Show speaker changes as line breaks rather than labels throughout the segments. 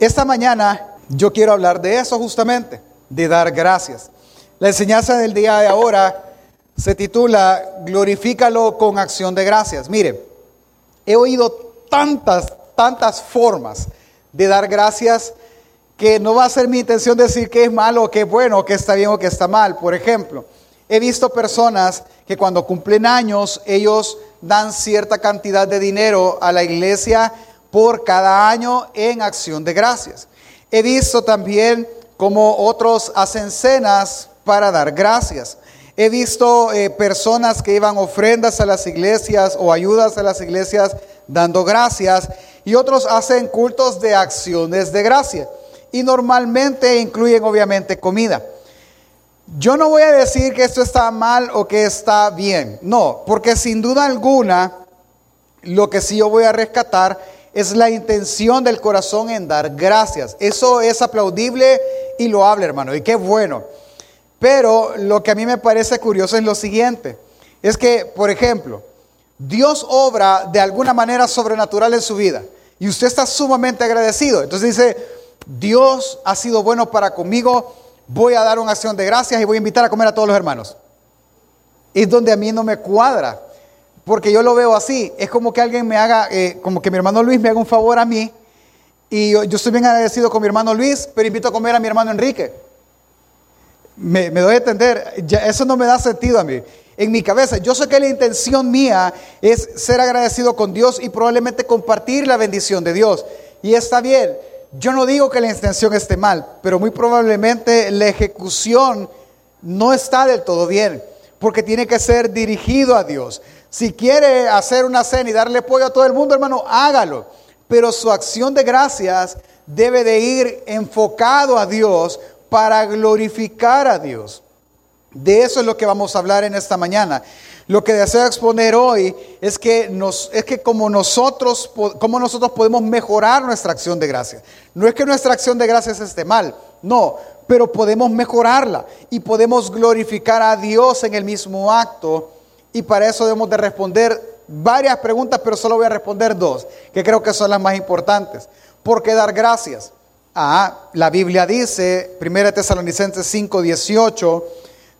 Esta mañana yo quiero hablar de eso justamente, de dar gracias. La enseñanza del día de ahora se titula Glorifícalo con acción de gracias. Mire, he oído tantas, tantas formas de dar gracias que no va a ser mi intención decir que es malo o que es bueno, que está bien o que está mal. Por ejemplo, he visto personas que cuando cumplen años, ellos dan cierta cantidad de dinero a la iglesia por cada año en acción de gracias. He visto también como otros hacen cenas para dar gracias. He visto eh, personas que iban ofrendas a las iglesias o ayudas a las iglesias dando gracias y otros hacen cultos de acciones de gracia y normalmente incluyen obviamente comida. Yo no voy a decir que esto está mal o que está bien, no, porque sin duda alguna lo que sí yo voy a rescatar es la intención del corazón en dar gracias. Eso es aplaudible y loable, hermano, y qué bueno. Pero lo que a mí me parece curioso es lo siguiente, es que, por ejemplo, Dios obra de alguna manera sobrenatural en su vida y usted está sumamente agradecido. Entonces dice, Dios ha sido bueno para conmigo, voy a dar una acción de gracias y voy a invitar a comer a todos los hermanos. Es donde a mí no me cuadra, porque yo lo veo así. Es como que alguien me haga, eh, como que mi hermano Luis me haga un favor a mí y yo, estoy bien agradecido con mi hermano Luis, pero invito a comer a mi hermano Enrique. Me, doy a entender, eso no me da sentido a mí. En mi cabeza, yo sé que la intención mía es ser agradecido con Dios y probablemente compartir la bendición de Dios. Y está bien, yo no digo que la intención esté mal, pero muy probablemente la ejecución no está del todo bien, porque tiene que ser dirigido a Dios. Si quiere hacer una cena y darle pollo a todo el mundo, hermano, hágalo. Pero su acción de gracias debe de ir enfocado a Dios para glorificar a Dios. De eso es lo que vamos a hablar en esta mañana. Lo que deseo exponer hoy es que, nos, es que como, nosotros, como nosotros podemos mejorar nuestra acción de gracias. No es que nuestra acción de gracias esté mal, no, pero podemos mejorarla y podemos glorificar a Dios en el mismo acto. Y para eso debemos de responder varias preguntas, pero solo voy a responder dos, que creo que son las más importantes. ¿Por qué dar gracias? Ah, la Biblia dice, 1 Tesalonicenses 5, 18,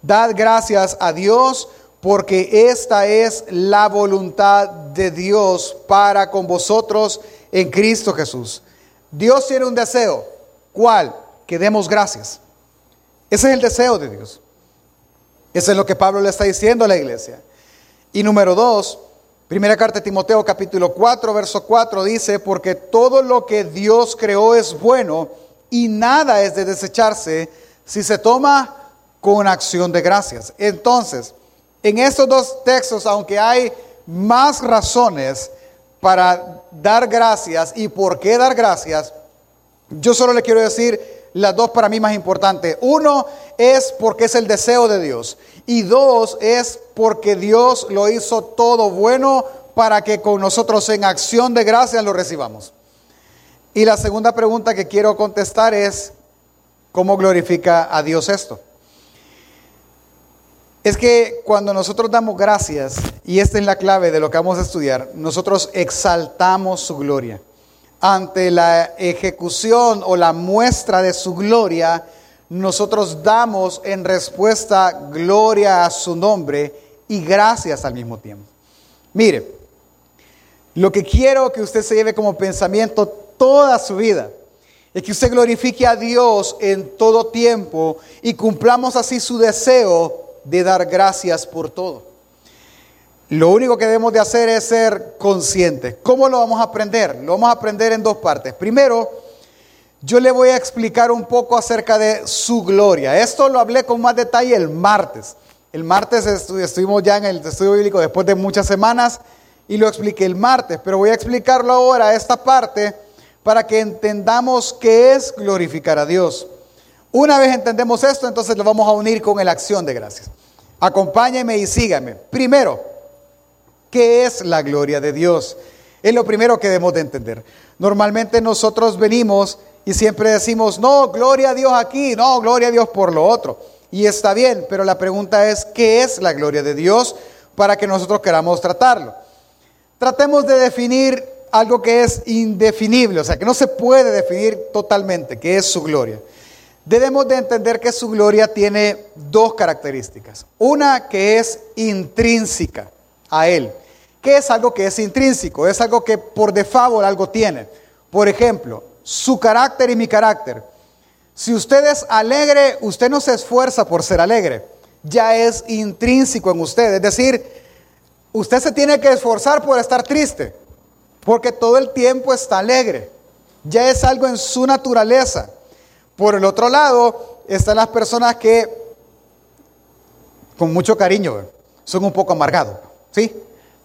dad gracias a Dios porque esta es la voluntad de Dios para con vosotros en Cristo Jesús. Dios tiene un deseo. ¿Cuál? Que demos gracias. Ese es el deseo de Dios. Eso es lo que Pablo le está diciendo a la iglesia. Y número dos, primera carta de Timoteo capítulo 4, verso 4 dice, porque todo lo que Dios creó es bueno y nada es de desecharse si se toma con acción de gracias. Entonces, en estos dos textos, aunque hay más razones para dar gracias y por qué dar gracias, yo solo le quiero decir las dos para mí más importantes. Uno es porque es el deseo de Dios. Y dos es porque Dios lo hizo todo bueno para que con nosotros en acción de gracias lo recibamos. Y la segunda pregunta que quiero contestar es, ¿cómo glorifica a Dios esto? Es que cuando nosotros damos gracias, y esta es la clave de lo que vamos a estudiar, nosotros exaltamos su gloria. Ante la ejecución o la muestra de su gloria, nosotros damos en respuesta gloria a su nombre y gracias al mismo tiempo. Mire, lo que quiero que usted se lleve como pensamiento toda su vida es que usted glorifique a Dios en todo tiempo y cumplamos así su deseo de dar gracias por todo. Lo único que debemos de hacer es ser conscientes. ¿Cómo lo vamos a aprender? Lo vamos a aprender en dos partes. Primero, yo le voy a explicar un poco acerca de su gloria. Esto lo hablé con más detalle el martes. El martes estuvimos ya en el estudio bíblico después de muchas semanas y lo expliqué el martes, pero voy a explicarlo ahora, esta parte, para que entendamos qué es glorificar a Dios. Una vez entendemos esto, entonces lo vamos a unir con la acción de gracias. Acompáñeme y sígame. Primero, ¿qué es la gloria de Dios? Es lo primero que debemos de entender. Normalmente nosotros venimos y siempre decimos, no, gloria a Dios aquí, no, gloria a Dios por lo otro. Y está bien, pero la pregunta es, ¿qué es la gloria de Dios para que nosotros queramos tratarlo? Tratemos de definir algo que es indefinible, o sea, que no se puede definir totalmente, que es su gloria. Debemos de entender que su gloria tiene dos características. Una que es intrínseca a Él. ¿Qué es algo que es intrínseco? Es algo que por default algo tiene. Por ejemplo, su carácter y mi carácter. Si usted es alegre, usted no se esfuerza por ser alegre. Ya es intrínseco en usted. Es decir, usted se tiene que esforzar por estar triste porque todo el tiempo está alegre. Ya es algo en su naturaleza. Por el otro lado, están las personas que, con mucho cariño, son un poco amargados, ¿sí?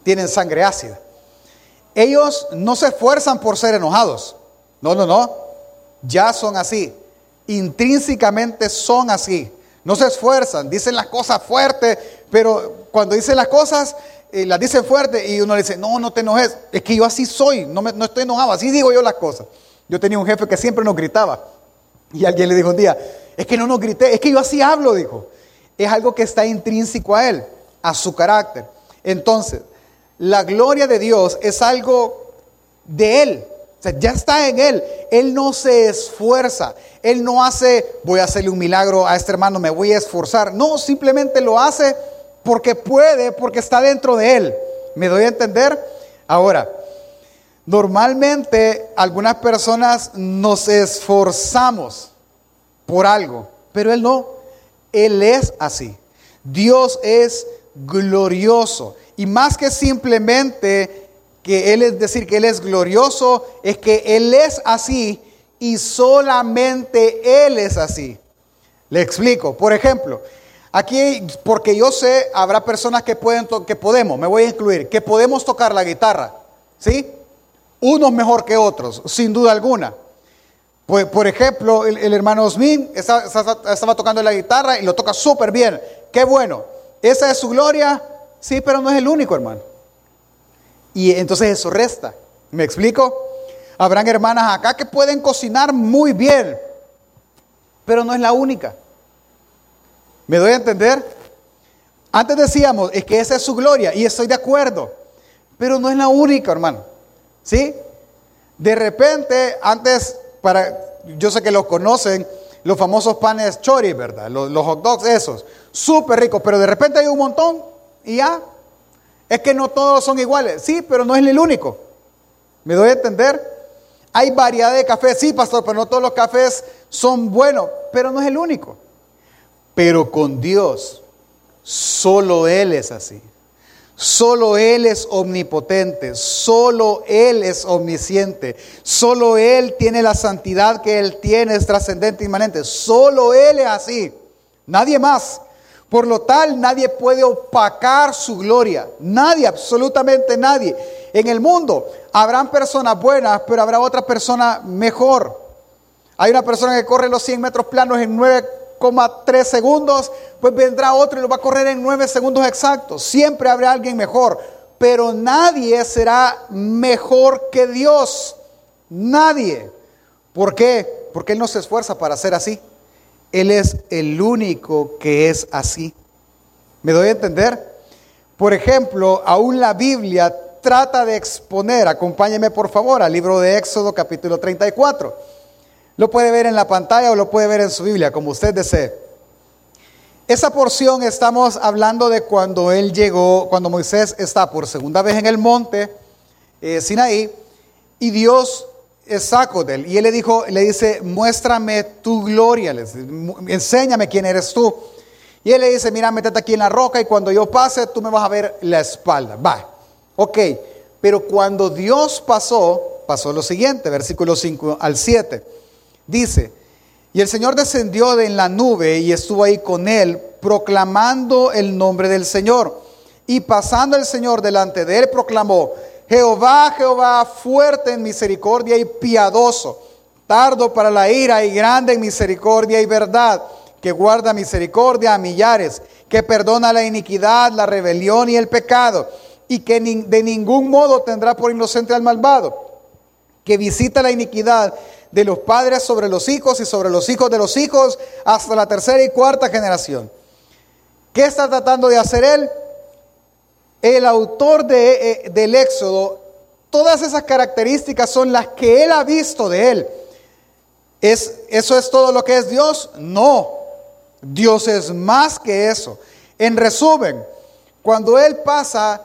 Tienen sangre ácida. Ellos no se esfuerzan por ser enojados. No, no, no. Ya son así. Intrínsecamente son así. No se esfuerzan, dicen las cosas fuertes, pero cuando dicen las cosas y las dicen fuerte y uno le dice, no, no te enojes, es que yo así soy, no, no estoy enojado, así digo yo las cosas. Yo tenía un jefe que siempre nos gritaba y alguien le dijo un día, es que no nos grité, es que yo así hablo, dijo. Es algo que está intrínseco a él, a su carácter. Entonces, la gloria de Dios es algo de él. O sea, ya está en él. Él no se esfuerza. Él no hace, voy a hacerle un milagro a este hermano, me voy a esforzar. No, simplemente lo hace porque puede, porque está dentro de él. ¿Me doy a entender? Ahora, normalmente algunas personas nos esforzamos por algo, pero él no. Él es así. Dios es glorioso. Y más que simplemente que Él es decir que Él es glorioso, es que Él es así y solamente Él es así. Le explico. Por ejemplo, Aquí, porque yo sé, habrá personas que pueden, que podemos, me voy a incluir, que podemos tocar la guitarra, ¿sí? Unos mejor que otros, sin duda alguna. Pues, por ejemplo, el, hermano Osmin estaba, tocando la guitarra y lo toca súper bien. Qué bueno. Esa es su gloria, sí, pero no es el único, hermano. Y entonces eso resta. ¿Me explico? Habrán hermanas acá que pueden cocinar muy bien, pero no es la única. ¿Me doy a entender? Antes decíamos, es que esa es su gloria y estoy de acuerdo, pero no es la única, hermano. ¿Sí? De repente, antes, para, yo sé que los conocen, los famosos panes chori, ¿verdad? Los, los hot dogs esos, súper ricos, pero de repente hay un montón y ya. Es que no todos son iguales, sí, pero no es el único. ¿Me doy a entender? Hay variedad de cafés, sí, pastor, pero no todos los cafés son buenos, pero no es el único. Pero con Dios, solo Él es así. Solo Él es omnipotente, solo Él es omnisciente, solo Él tiene la santidad que Él tiene, es trascendente, inmanente, solo Él es así, nadie más. Por lo tal, nadie puede opacar su gloria, nadie, absolutamente nadie. En el mundo habrán personas buenas, pero habrá otra persona mejor. Hay una persona que corre los 100 metros planos en 9 3 segundos, pues vendrá otro y lo va a correr en 9 segundos exactos. Siempre habrá alguien mejor, pero nadie será mejor que Dios. Nadie. ¿Por qué? Porque Él no se esfuerza para ser así. Él es el único que es así. ¿Me doy a entender? Por ejemplo, aún la Biblia trata de exponer, acompáñeme por favor al libro de Éxodo capítulo 34. Lo puede ver en la pantalla o lo puede ver en su Biblia, como usted desee. Esa porción estamos hablando de cuando él llegó, cuando Moisés está por segunda vez en el monte eh, Sinaí y Dios saco de él. Y él le dijo, le dice, muéstrame tu gloria, enséñame quién eres tú. Y él le dice, mira, métete aquí en la roca y cuando yo pase, tú me vas a ver la espalda. Va, ok. Pero cuando Dios pasó, pasó lo siguiente, versículo 5 al 7. Dice, y el Señor descendió de en la nube y estuvo ahí con él, proclamando el nombre del Señor. Y pasando el Señor delante de él, proclamó, Jehová, Jehová, fuerte en misericordia y piadoso, tardo para la ira y grande en misericordia y verdad, que guarda misericordia a millares, que perdona la iniquidad, la rebelión y el pecado, y que de ningún modo tendrá por inocente al malvado, que visita la iniquidad de los padres sobre los hijos y sobre los hijos de los hijos hasta la tercera y cuarta generación. ¿Qué está tratando de hacer él? El autor de, eh, del Éxodo Todas esas características son las que Él ha visto de Él. ¿Es, ¿Eso es todo lo que es Dios? No. Dios es más que eso. En resumen, cuando Él pasa,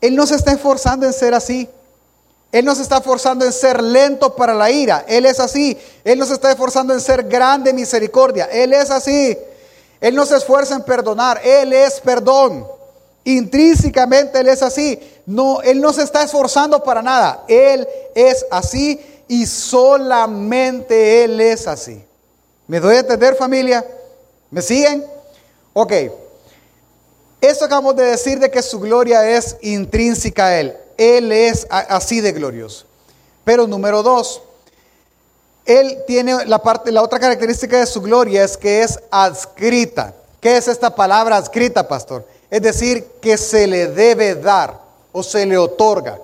Él no se está esforzando en ser así. Él no se está esforzando en ser lento para la ira. Él es así. Él no se está esforzando en ser grande misericordia. Él es así. Él no se esfuerza en perdonar. Él es perdón. Intrínsecamente Él es así. No, Él no se está esforzando para nada. Él es así y solamente Él es así. ¿Me doy a entender familia? ¿Me siguen? Ok. Eso acabamos de decir de que su gloria es intrínseca a Él. Él es así de glorioso. Pero número dos, Él tiene la parte, la otra característica de su gloria es que es adscrita. ¿Qué es esta palabra adscrita, pastor? Es decir, que se le debe dar o se le otorga.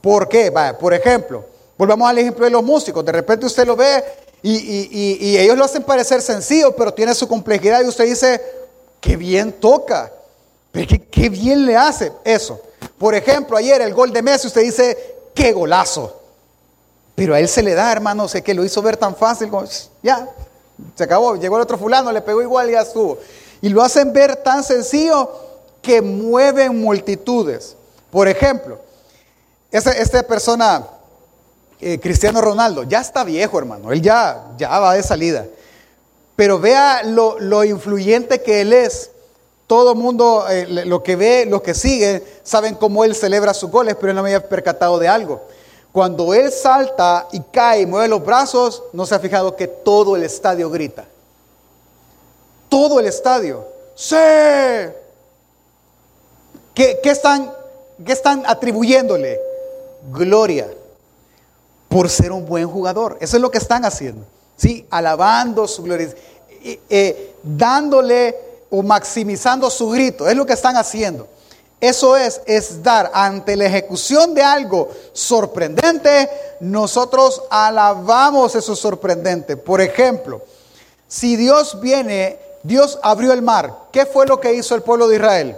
¿Por qué? por ejemplo, volvamos al ejemplo de los músicos. De repente usted lo ve y, ellos lo hacen parecer sencillo, pero tiene su complejidad y usted dice, qué bien toca, pero qué, qué bien le hace eso. Por ejemplo, ayer el gol de Messi, usted dice, qué golazo. Pero a él se le da, hermano, sé que lo hizo ver tan fácil, como, ya, se acabó, llegó el otro fulano, le pegó igual y ya estuvo. Y lo hacen ver tan sencillo que mueven multitudes. Por ejemplo, esta, persona, eh, Cristiano Ronaldo, ya está viejo, hermano, él ya, ya va de salida. Pero vea lo, lo influyente que él es todo mundo, eh, lo que ve, lo que sigue, saben cómo él celebra sus goles, pero él no me había percatado de algo. Cuando él salta y cae y mueve los brazos, no se ha fijado que todo el estadio grita. Todo el estadio. ¡Sí! ¿Qué, están, qué están atribuyéndole? Gloria. Por ser un buen jugador. Eso es lo que están haciendo. ¿Sí? Alabando su gloria. Eh, dándole o maximizando su grito. Es lo que están haciendo. Eso es, es dar ante la ejecución de algo sorprendente, nosotros alabamos eso sorprendente. Por ejemplo, si Dios viene, Dios abrió el mar. ¿Qué fue lo que hizo el pueblo de Israel?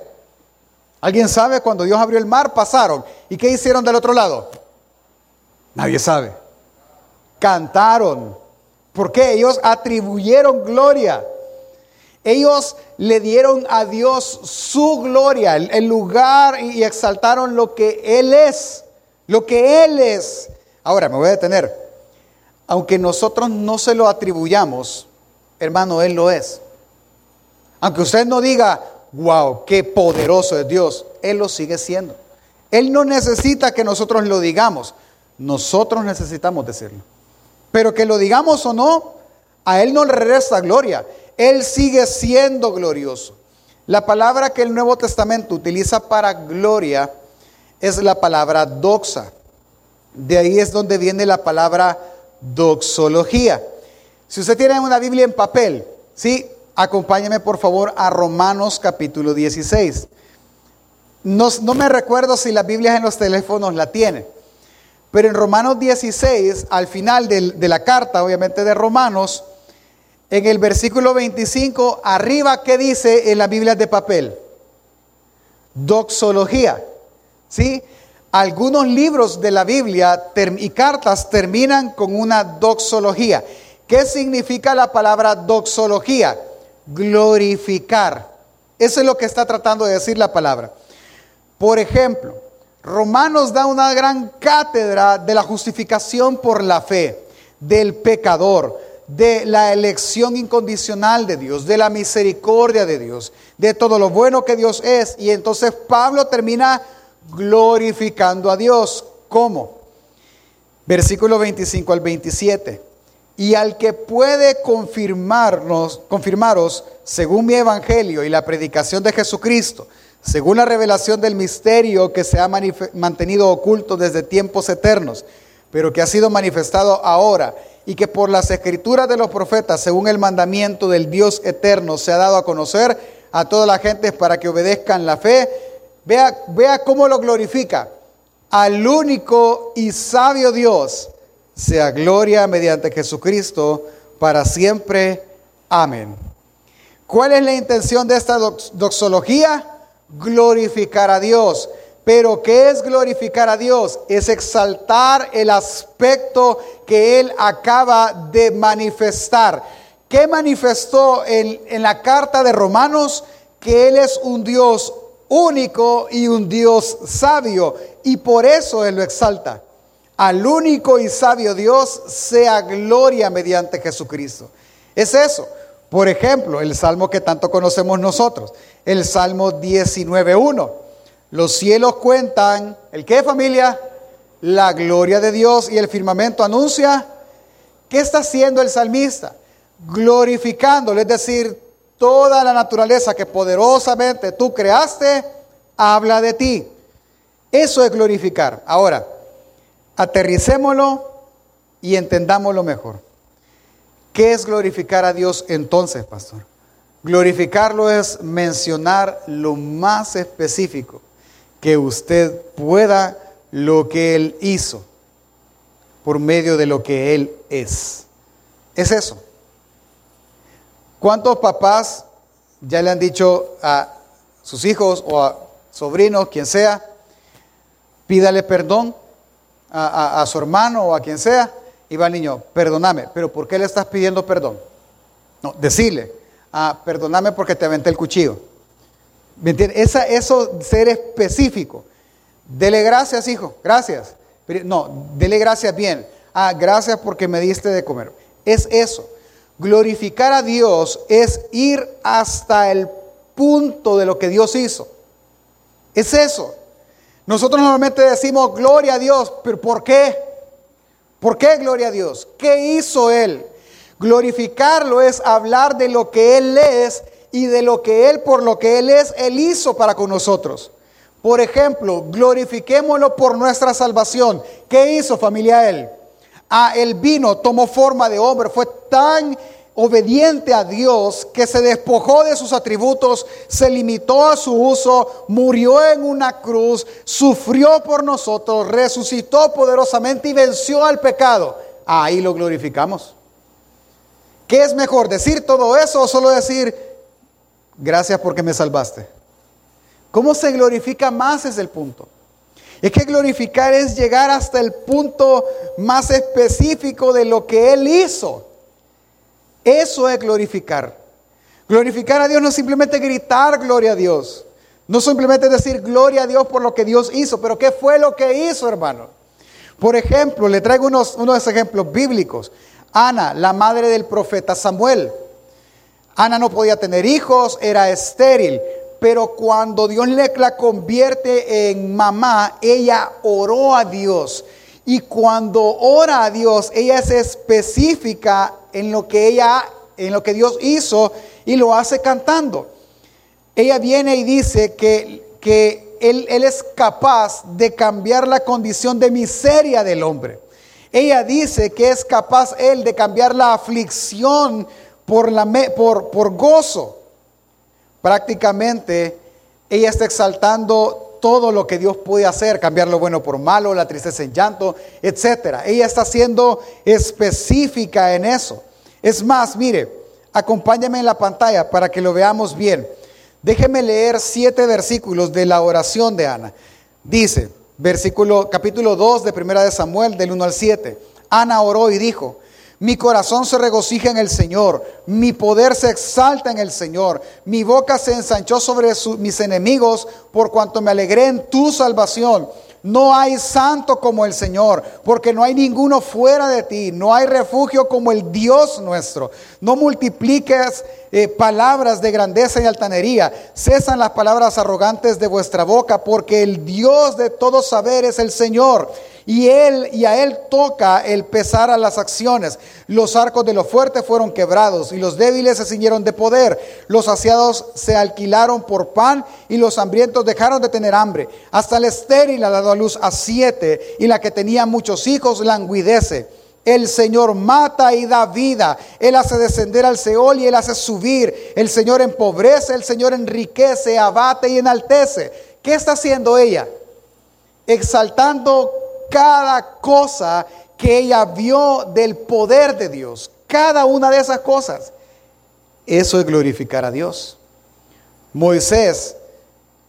¿Alguien sabe? Cuando Dios abrió el mar, pasaron. ¿Y qué hicieron del otro lado? Nadie sabe. Cantaron. ¿Por qué? Ellos atribuyeron gloria. Ellos le dieron a Dios su gloria, el lugar y exaltaron lo que Él es, lo que Él es. Ahora me voy a detener. Aunque nosotros no se lo atribuyamos, hermano, Él lo es. Aunque usted no diga, wow, qué poderoso es Dios, Él lo sigue siendo. Él no necesita que nosotros lo digamos, nosotros necesitamos decirlo. Pero que lo digamos o no, a Él no le resta gloria. Él sigue siendo glorioso. La palabra que el Nuevo Testamento utiliza para gloria es la palabra doxa. De ahí es donde viene la palabra doxología. Si usted tiene una Biblia en papel, sí, acompáñeme por favor a Romanos capítulo 16. No, me recuerdo si las Biblias en los teléfonos la tienen, pero en Romanos 16, al final de la carta, obviamente de Romanos, en el versículo 25, arriba, ¿qué dice en la Biblia de papel? Doxología. ¿Sí? Algunos libros de la Biblia y cartas terminan con una doxología. ¿Qué significa la palabra doxología? Glorificar. Eso es lo que está tratando de decir la palabra. Por ejemplo, Romanos da una gran cátedra de la justificación por la fe, del pecador, de la elección incondicional de Dios, de la misericordia de Dios, de todo lo bueno que Dios es. Y entonces Pablo termina glorificando a Dios. ¿Cómo? Versículo 25 al 27. Y al que puede confirmarnos, confirmaros, según mi evangelio y la predicación de Jesucristo, según la revelación del misterio que se ha mantenido oculto desde tiempos eternos, pero que ha sido manifestado ahora y que por las escrituras de los profetas, según el mandamiento del Dios eterno, se ha dado a conocer a toda la gente para que obedezcan la fe. Vea, vea cómo lo glorifica. Al único y sabio Dios sea gloria mediante Jesucristo para siempre. Amén. ¿Cuál es la intención de esta doxología? Glorificar a Dios. Pero ¿qué es glorificar a Dios? Es exaltar el aspecto que Él acaba de manifestar. ¿Qué manifestó en, en la carta de Romanos? Que Él es un Dios único y un Dios sabio. Y por eso Él lo exalta. Al único y sabio Dios sea gloria mediante Jesucristo. Es eso. Por ejemplo, el salmo que tanto conocemos nosotros, el Salmo 19.1. Los cielos cuentan, ¿el qué familia? La gloria de Dios y el firmamento anuncia. ¿Qué está haciendo el salmista? Glorificándolo, es decir, toda la naturaleza que poderosamente tú creaste, habla de ti. Eso es glorificar. Ahora, aterricémoslo y entendámoslo mejor. ¿Qué es glorificar a Dios entonces, pastor? Glorificarlo es mencionar lo más específico que usted pueda lo que Él hizo por medio de lo que Él es. Es eso. ¿Cuántos papás ya le han dicho a sus hijos o a sobrinos, quien sea, pídale perdón a, su hermano o a quien sea? Y va el niño, perdóname, pero ¿por qué le estás pidiendo perdón? No, decirle, ah, perdóname porque te aventé el cuchillo. ¿Me entiendes? Esa, eso, ser específico. Dele gracias, hijo, gracias. No, dele gracias bien. Ah, gracias porque me diste de comer. Es eso. Glorificar a Dios es ir hasta el punto de lo que Dios hizo. Es eso. Nosotros normalmente decimos gloria a Dios, pero ¿por qué? ¿Por qué gloria a Dios? ¿Qué hizo Él? Glorificarlo es hablar de lo que Él es y de lo que Él, por lo que Él es, Él hizo para con nosotros. Por ejemplo, glorifiquémoslo por nuestra salvación. ¿Qué hizo familia Él? Ah, Él vino, tomó forma de hombre, fue tan obediente a Dios que se despojó de sus atributos, se limitó a su uso, murió en una cruz, sufrió por nosotros, resucitó poderosamente y venció al pecado. Ahí lo glorificamos. ¿Qué es mejor, decir todo eso o solo decir, Gracias porque me salvaste. ¿Cómo se glorifica más es el punto? Es que glorificar es llegar hasta el punto más específico de lo que Él hizo. Eso es glorificar. Glorificar a Dios no es simplemente gritar gloria a Dios. No simplemente decir gloria a Dios por lo que Dios hizo, pero ¿qué fue lo que hizo, hermano? Por ejemplo, le traigo unos, unos ejemplos bíblicos. Ana, la madre del profeta Samuel. Ana no podía tener hijos, era estéril, pero cuando Dios le la convierte en mamá, ella oró a Dios. Y cuando ora a Dios, ella es específica en lo que ella, en lo que Dios hizo y lo hace cantando. Ella viene y dice que, que él, él es capaz de cambiar la condición de miseria del hombre. Ella dice que es capaz él de cambiar la aflicción por, la, por, por gozo. Prácticamente ella está exaltando todo lo que Dios puede hacer, cambiar lo bueno por malo, la tristeza en llanto, etc. Ella está siendo específica en eso. Es más, mire, acompáñame en la pantalla para que lo veamos bien. Déjeme leer siete versículos de la oración de Ana. Dice, versículo, capítulo 2 de Primera de Samuel, del 1 al 7. Ana oró y dijo, mi corazón se regocija en el Señor, mi poder se exalta en el Señor, mi boca se ensanchó sobre mis enemigos por cuanto me alegré en tu salvación. No hay santo como el Señor, porque no hay ninguno fuera de ti. No hay refugio como el Dios nuestro. No multipliques eh, palabras de grandeza y altanería. Cesan las palabras arrogantes de vuestra boca, porque el Dios de todo saber es el Señor y él y a él toca el pesar a las acciones. Los arcos de los fuertes fueron quebrados y los débiles se ciñeron de poder. Los saciados se alquilaron por pan y los hambrientos dejaron de tener hambre. Hasta el estéril ha dado a luz a siete y la que tenía muchos hijos languidece. El Señor mata y da vida. Él hace descender al Seol y Él hace subir. El Señor empobrece, el Señor enriquece, abate y enaltece. ¿Qué está haciendo ella? Exaltando cada cosa que ella vio del poder de Dios. Cada una de esas cosas. Eso es glorificar a Dios. Moisés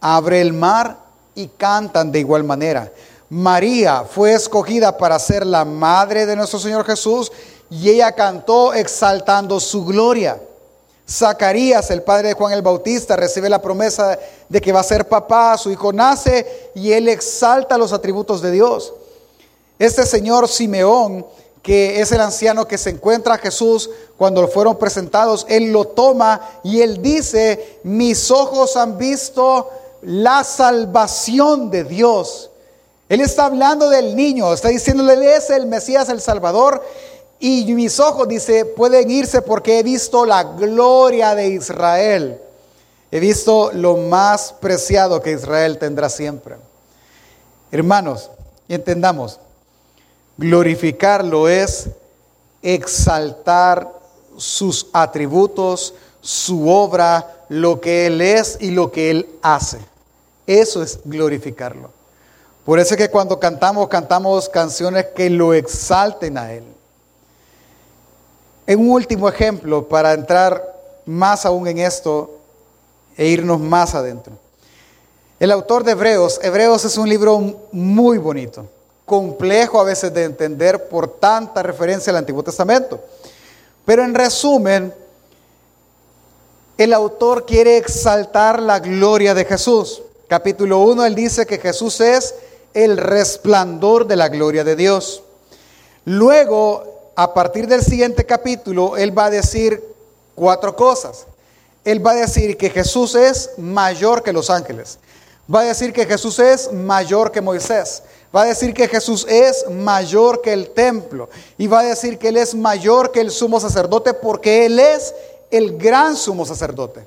abre el mar y cantan de igual manera. María fue escogida para ser la madre de nuestro Señor Jesús y ella cantó exaltando su gloria. Zacarías, el padre de Juan el Bautista, recibe la promesa de que va a ser papá, su hijo nace y él exalta los atributos de Dios. Este señor Simeón, que es el anciano que se encuentra a Jesús cuando fueron presentados, él lo toma y él dice, mis ojos han visto la salvación de Dios. Él está hablando del niño, está diciéndole, él es el Mesías, el Salvador, y mis ojos, dice, pueden irse porque he visto la gloria de Israel. He visto lo más preciado que Israel tendrá siempre. Hermanos, entendamos, glorificarlo es exaltar sus atributos, su obra, lo que Él es y lo que Él hace. Eso es glorificarlo. Por eso es que cuando cantamos, cantamos canciones que lo exalten a Él. En un último ejemplo, para entrar más aún en esto e irnos más adentro. El autor de Hebreos, Hebreos es un libro muy bonito, complejo a veces de entender por tanta referencia al Antiguo Testamento. Pero en resumen, el autor quiere exaltar la gloria de Jesús. Capítulo 1, él dice que Jesús es el resplandor de la gloria de Dios. Luego, a partir del siguiente capítulo, él va a decir cuatro cosas. Él va a decir que Jesús es mayor que los ángeles. Va a decir que Jesús es mayor que Moisés. Va a decir que Jesús es mayor que el templo. Y va a decir que Él es mayor que el sumo sacerdote porque Él es el gran sumo sacerdote.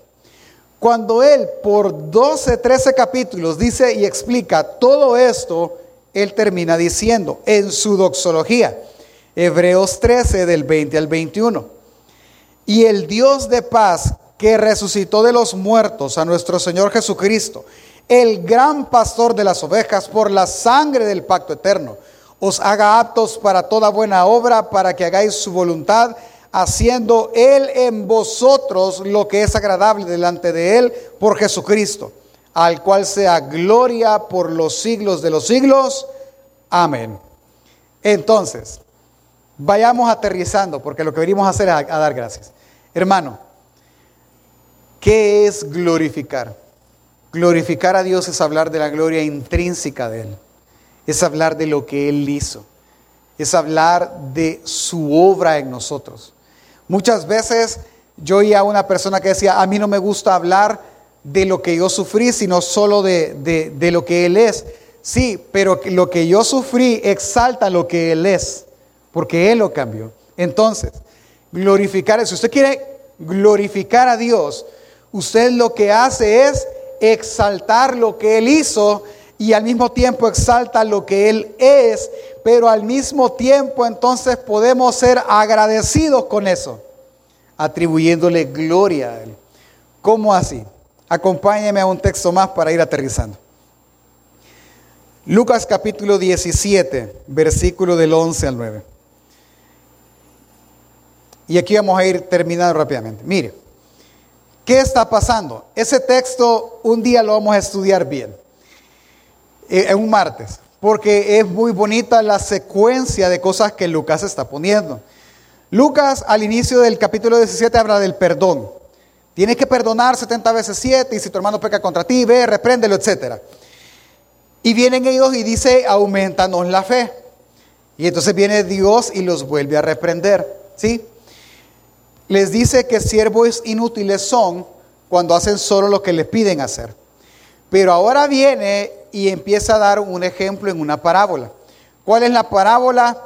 Cuando él por 12, 13 capítulos dice y explica todo esto, él termina diciendo en su doxología, Hebreos 13 del 20 al 21, y el Dios de paz que resucitó de los muertos a nuestro Señor Jesucristo, el gran pastor de las ovejas por la sangre del pacto eterno, os haga aptos para toda buena obra, para que hagáis su voluntad haciendo Él en vosotros lo que es agradable delante de Él por Jesucristo, al cual sea gloria por los siglos de los siglos. Amén. Entonces, vayamos aterrizando, porque lo que venimos a hacer es a, dar gracias. Hermano, ¿qué es glorificar? Glorificar a Dios es hablar de la gloria intrínseca de Él, es hablar de lo que Él hizo, es hablar de su obra en nosotros. Muchas veces yo oía a una persona que decía, a mí no me gusta hablar de lo que yo sufrí, sino solo de, de lo que Él es. Sí, pero lo que yo sufrí exalta lo que Él es, porque Él lo cambió. Entonces, glorificar, si usted quiere glorificar a Dios, usted lo que hace es exaltar lo que Él hizo y al mismo tiempo exalta lo que Él es, pero al mismo tiempo entonces podemos ser agradecidos con eso, atribuyéndole gloria a Él. ¿Cómo así? Acompáñeme a un texto más para ir aterrizando. Lucas capítulo 17, versículo del 11 al 9. Y aquí vamos a ir terminando rápidamente. Mire, ¿qué está pasando? Ese texto un día lo vamos a estudiar bien. Eh, en un martes, porque es muy bonita la secuencia de cosas que Lucas está poniendo. Lucas al inicio del capítulo 17 habla del perdón. Tienes que perdonar 70 veces 7 y si tu hermano peca contra ti, ve, repréndelo, etc. Y vienen ellos y dice, aumentanos la fe. Y entonces viene Dios y los vuelve a reprender. ¿Sí? Les dice que siervos inútiles son cuando hacen solo lo que les piden hacer. Pero ahora viene y empieza a dar un ejemplo en una parábola. ¿Cuál es la parábola?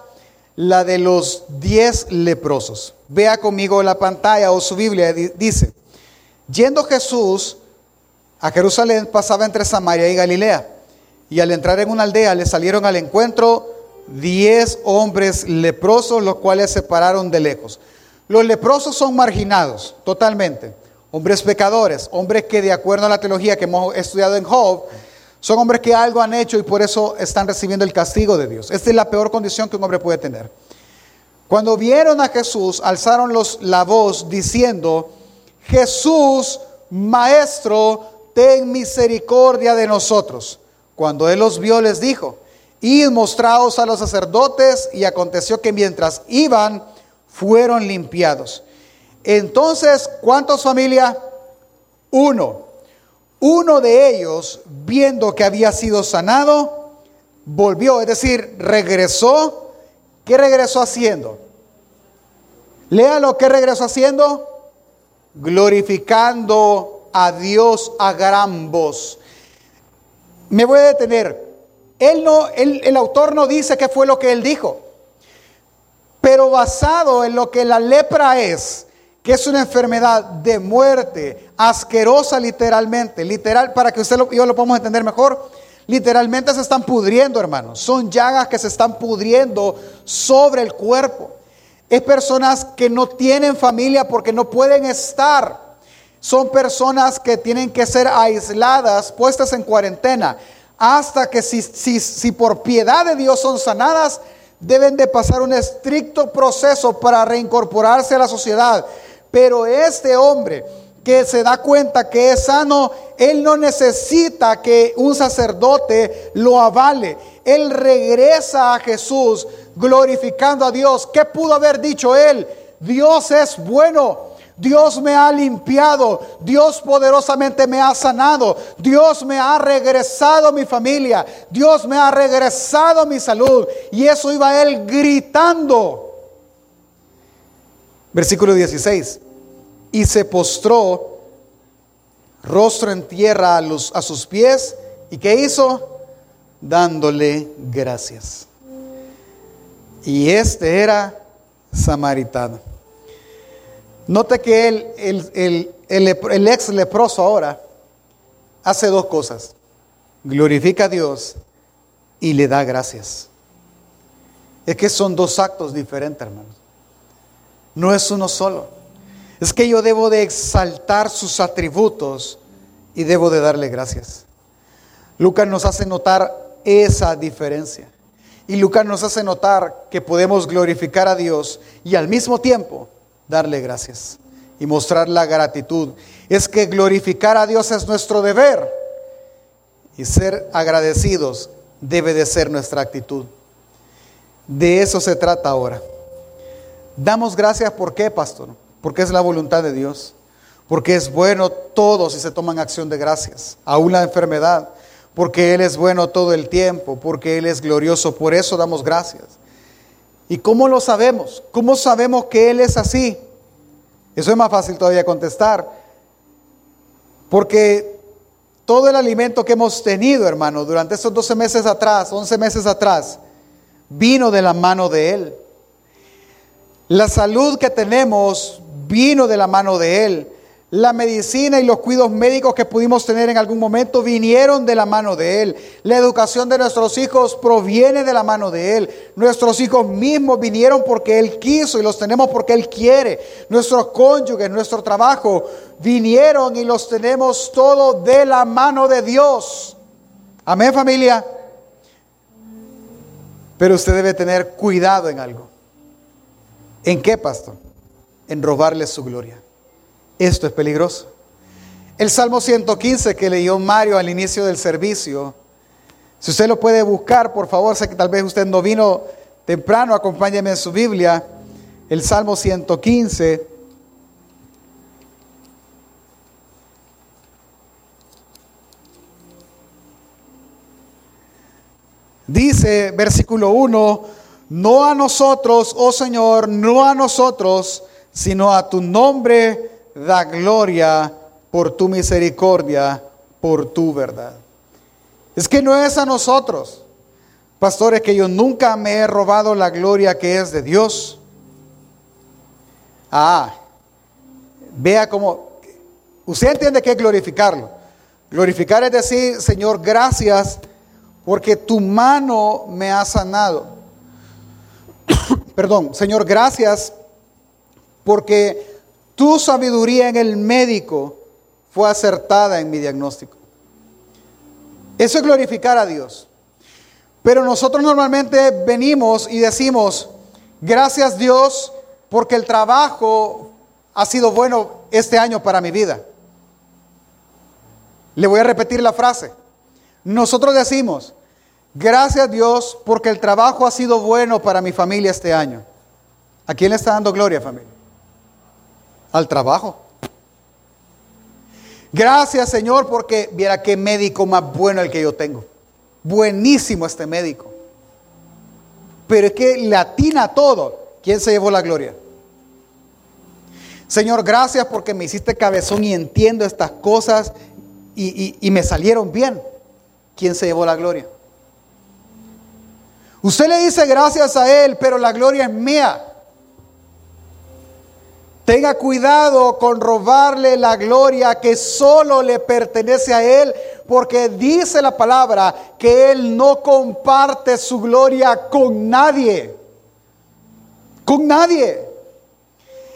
La de los diez leprosos. Vea conmigo la pantalla o su Biblia. Dice, yendo Jesús a Jerusalén pasaba entre Samaria y Galilea. Y al entrar en una aldea le salieron al encuentro diez hombres leprosos, los cuales se pararon de lejos. Los leprosos son marginados totalmente hombres pecadores, hombres que de acuerdo a la teología que hemos estudiado en Job, son hombres que algo han hecho y por eso están recibiendo el castigo de Dios. Esta es la peor condición que un hombre puede tener. Cuando vieron a Jesús, alzaron la voz diciendo, Jesús, Maestro, ten misericordia de nosotros. Cuando él los vio, les dijo, id mostraos a los sacerdotes, y aconteció que mientras iban, fueron limpiados. Entonces, ¿cuántos familia? Uno. Uno de ellos, viendo que había sido sanado, volvió, es decir, regresó. ¿Qué regresó haciendo? Léalo, ¿qué regresó haciendo? Glorificando a Dios a gran voz. Me voy a detener. Él no, el autor no dice qué fue lo que él dijo, pero basado en lo que la lepra es, que es una enfermedad de muerte, asquerosa literalmente, literal, para que usted y yo lo podamos entender mejor, literalmente se están pudriendo, hermanos. Son llagas que se están pudriendo sobre el cuerpo. Es personas que no tienen familia porque no pueden estar. Son personas que tienen que ser aisladas, puestas en cuarentena, hasta que si por piedad de Dios son sanadas, deben de pasar un estricto proceso para reincorporarse a la sociedad. Pero este hombre que se da cuenta que es sano, él no necesita que un sacerdote lo avale. Él regresa a Jesús glorificando a Dios. ¿Qué pudo haber dicho él? Dios es bueno. Dios me ha limpiado, Dios poderosamente me ha sanado, Dios me ha regresado mi familia, Dios me ha regresado mi salud. Y eso iba él gritando. Versículo 16 y se postró rostro en tierra a, a sus pies. ¿Y qué hizo? Dándole gracias. Y este era samaritano. Note que él, el, el ex leproso ahora hace dos cosas. Glorifica a Dios y le da gracias. Es que son dos actos diferentes, hermanos. No es uno solo. Es que yo debo de exaltar sus atributos y debo de darle gracias. Lucas nos hace notar esa diferencia. Y Lucas nos hace notar que podemos glorificar a Dios y al mismo tiempo darle gracias y mostrar la gratitud. Es que glorificar a Dios es nuestro deber y ser agradecidos debe de ser nuestra actitud. De eso se trata ahora. Damos gracias por qué, pastor? porque es la voluntad de Dios, porque es bueno todo si se toman acción de gracias, aún la enfermedad, porque Él es bueno todo el tiempo, porque Él es glorioso, por eso damos gracias. ¿Y cómo lo sabemos? ¿Cómo sabemos que Él es así? Eso es más fácil todavía contestar, porque todo el alimento que hemos tenido, hermano, durante estos 12 meses atrás, 11 meses atrás, vino de la mano de Él. La salud que tenemos vino de la mano de Él. La medicina y los cuidados médicos que pudimos tener en algún momento vinieron de la mano de Él. La educación de nuestros hijos proviene de la mano de Él. Nuestros hijos mismos vinieron porque Él quiso y los tenemos porque Él quiere. Nuestros cónyuges, nuestro trabajo vinieron y los tenemos todo de la mano de Dios. Amén familia. Pero usted debe tener cuidado en algo. ¿En qué, pastor? en robarle su gloria. Esto es peligroso. El Salmo 115 que leyó Mario al inicio del servicio, si usted lo puede buscar, por favor, sé que tal vez usted no vino temprano, acompáñeme en su Biblia, el Salmo 115. Dice, versículo 1, no a nosotros, oh Señor, no a nosotros, sino a tu nombre da gloria por tu misericordia, por tu verdad. Es que no es a nosotros, pastores, que yo nunca me he robado la gloria que es de Dios. Ah, vea cómo, usted entiende que glorificarlo. Glorificar es decir, Señor, gracias porque tu mano me ha sanado. Perdón, Señor, gracias porque tu sabiduría en el médico fue acertada en mi diagnóstico. Eso es glorificar a Dios. Pero nosotros normalmente venimos y decimos, gracias Dios porque el trabajo ha sido bueno este año para mi vida. Le voy a repetir la frase. nosotros decimos, gracias Dios porque el trabajo ha sido bueno para mi familia este año. ¿A quién le está dando gloria, familia? Al trabajo. Gracias Señor porque viera qué médico más bueno el que yo tengo. Buenísimo este médico. Pero es que latina todo. ¿Quién se llevó la gloria? Señor, gracias porque me hiciste cabezón y entiendo estas cosas y, y me salieron bien. ¿Quién se llevó la gloria? Usted le dice gracias a Él, pero la gloria es mía. Tenga cuidado con robarle la gloria que solo le pertenece a Él, porque dice la palabra que Él no comparte su gloria con nadie. Con nadie.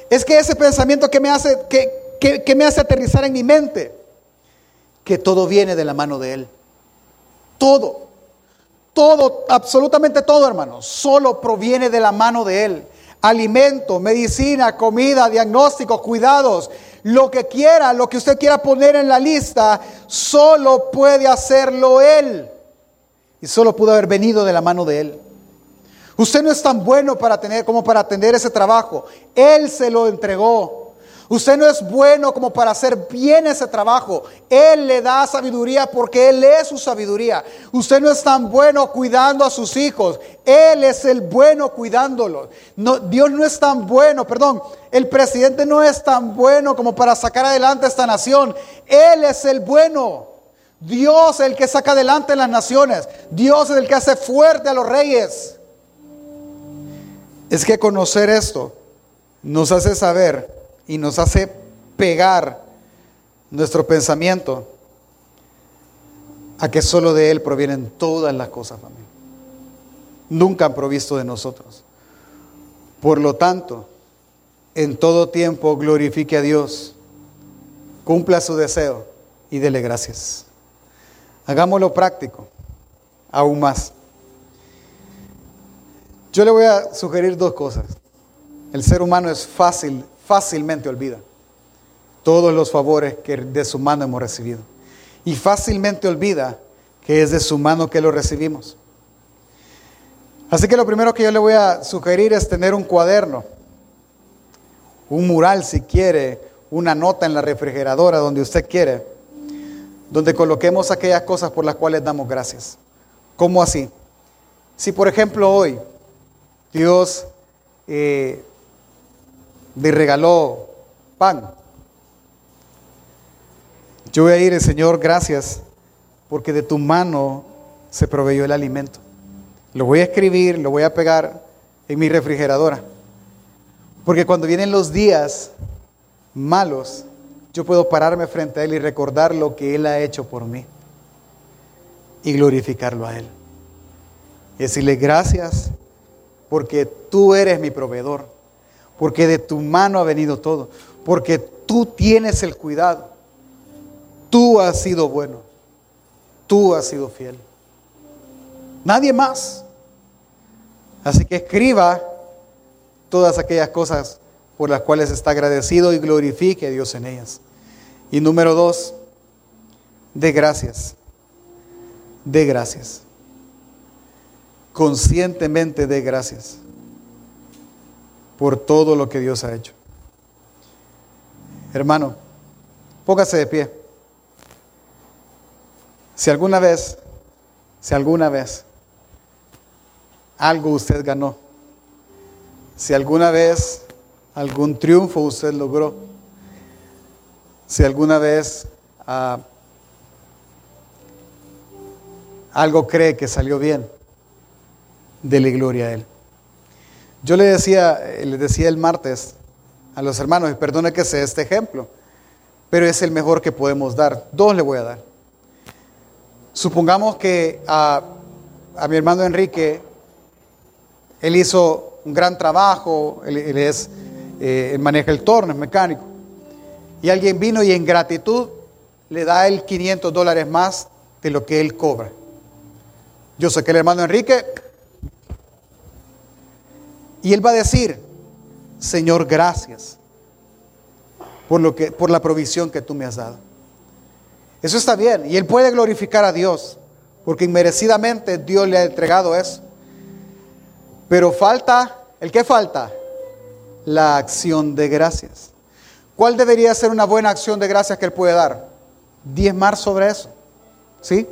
Es que ese pensamiento que me hace, que, que me hace aterrizar en mi mente, que todo viene de la mano de Él. Todo. Todo, absolutamente todo, hermano, solo proviene de la mano de Él alimento, medicina, comida, diagnóstico, cuidados, lo que quiera, lo que usted quiera poner en la lista, solo puede hacerlo Él. Y solo pudo haber venido de la mano de Él. Usted no es tan bueno para tener como para atender ese trabajo. Él se lo entregó. Usted no es bueno como para hacer bien ese trabajo. Él le da sabiduría porque Él es su sabiduría. Usted no es tan bueno cuidando a sus hijos. Él es el bueno cuidándolos. No, Dios no es tan bueno, perdón, el presidente no es tan bueno como para sacar adelante esta nación. Él es el bueno. Dios es el que saca adelante las naciones. Dios es el que hace fuerte a los reyes. Es que conocer esto nos hace saber y nos hace pegar nuestro pensamiento a que solo de Él provienen todas las cosas, familia. Nunca han provisto de nosotros. Por lo tanto, en todo tiempo glorifique a Dios, cumpla su deseo y dele gracias. Hagámoslo práctico, aún más. Yo le voy a sugerir dos cosas. El ser humano es fácil fácilmente olvida todos los favores que de su mano hemos recibido. Y fácilmente olvida que es de su mano que lo recibimos. Así que lo primero que yo le voy a sugerir es tener un cuaderno, un mural si quiere, una nota en la refrigeradora donde usted quiere, donde coloquemos aquellas cosas por las cuales damos gracias. ¿Cómo así? Si por ejemplo hoy Dios eh, le regaló pan. Yo voy a ir, Señor, gracias, porque de tu mano se proveyó el alimento. Lo voy a escribir, lo voy a pegar en mi refrigeradora. Porque cuando vienen los días malos, yo puedo pararme frente a Él y recordar lo que Él ha hecho por mí. Y glorificarlo a Él. Y decirle gracias porque tú eres mi proveedor porque de tu mano ha venido todo, porque tú tienes el cuidado, tú has sido bueno, tú has sido fiel. Nadie más. Así que escriba todas aquellas cosas por las cuales está agradecido y glorifique a Dios en ellas. Y número dos, de gracias. De gracias. Conscientemente de gracias por todo lo que Dios ha hecho. Hermano, póngase de pie. Si alguna vez, si alguna vez algo usted ganó, si alguna vez algún triunfo usted logró, si alguna vez ah, algo cree que salió bien, dele gloria a Él. Yo le decía, le decía el martes a los hermanos, y perdone que sea este ejemplo, pero es el mejor que podemos dar. Dos le voy a dar. Supongamos que a, mi hermano Enrique, él hizo un gran trabajo, él, es, eh, maneja el torno, es mecánico, y alguien vino y en gratitud le da el 500 dólares más de lo que él cobra. Yo sé que el hermano Enrique y él va a decir, Señor, gracias por, lo que, por la provisión que tú me has dado. Eso está bien. Y él puede glorificar a Dios. porque inmerecidamente Dios le ha entregado eso. Pero falta, ¿el qué falta? La acción de gracias. ¿Cuál debería ser una buena acción de gracias que él puede dar? Diezmar sobre eso. ¿Sí?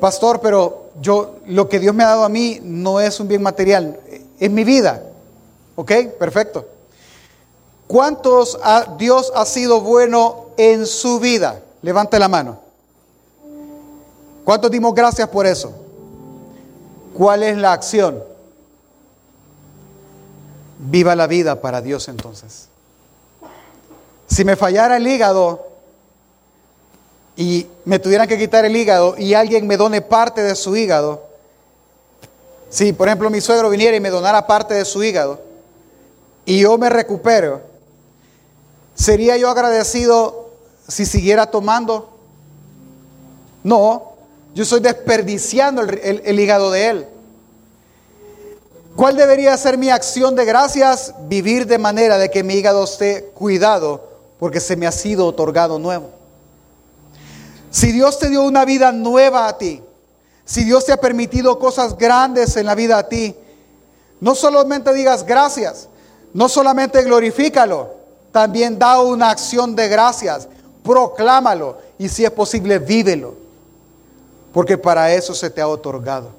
Pastor, pero yo lo que Dios me ha dado a mí no es un bien material, es mi vida. ¿Ok? Perfecto. ¿Cuántos Dios ha sido bueno en su vida? Levante la mano. ¿Cuántos dimos gracias por eso? ¿Cuál es la acción? Viva la vida para Dios entonces. Si me fallara el hígado y me tuvieran que quitar el hígado y alguien me done parte de su hígado, si por ejemplo mi suegro viniera y me donara parte de su hígado y yo me recupero, ¿sería yo agradecido si siguiera tomando? No, yo estoy desperdiciando el, el hígado de él. ¿Cuál debería ser mi acción de gracias? Vivir de manera de que mi hígado esté cuidado porque se me ha sido otorgado nuevo. Si Dios te dio una vida nueva a ti, si Dios te ha permitido cosas grandes en la vida a ti, no solamente digas gracias, no solamente glorifícalo, también da una acción de gracias, proclámalo y si es posible vívelo, porque para eso se te ha otorgado,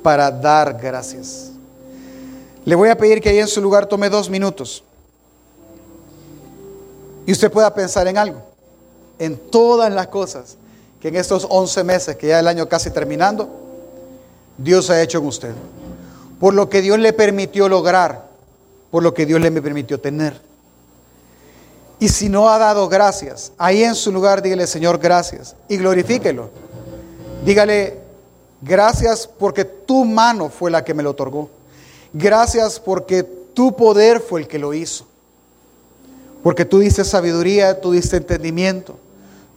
para dar gracias. Le voy a pedir que ahí en su lugar tome dos minutos. Y usted pueda pensar en algo, en todas las cosas que en estos 11 meses, que ya el año casi terminando, Dios ha hecho en usted. Por lo que Dios le permitió lograr, por lo que Dios le permitió tener. Y si no ha dado gracias, ahí en su lugar dígale, Señor, gracias. Y glorifíquelo. Dígale, gracias porque tu mano fue la que me lo otorgó. Gracias porque tu poder fue el que lo hizo. Porque tú diste sabiduría, tú diste entendimiento,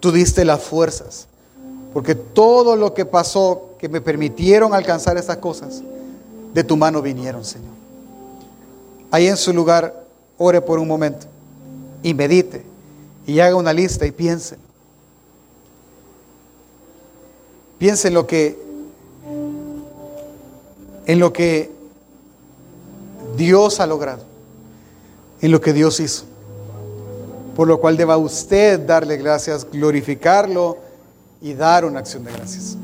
tú diste las fuerzas. Porque todo lo que pasó, que me permitieron alcanzar esas cosas, de tu mano vinieron, Señor. Ahí en su lugar, ore por un momento y medite y haga una lista y piense. Piense en lo que en lo que Dios ha logrado, en lo que Dios hizo. Por lo cual deba usted darle gracias, glorificarlo y dar una acción de gracias.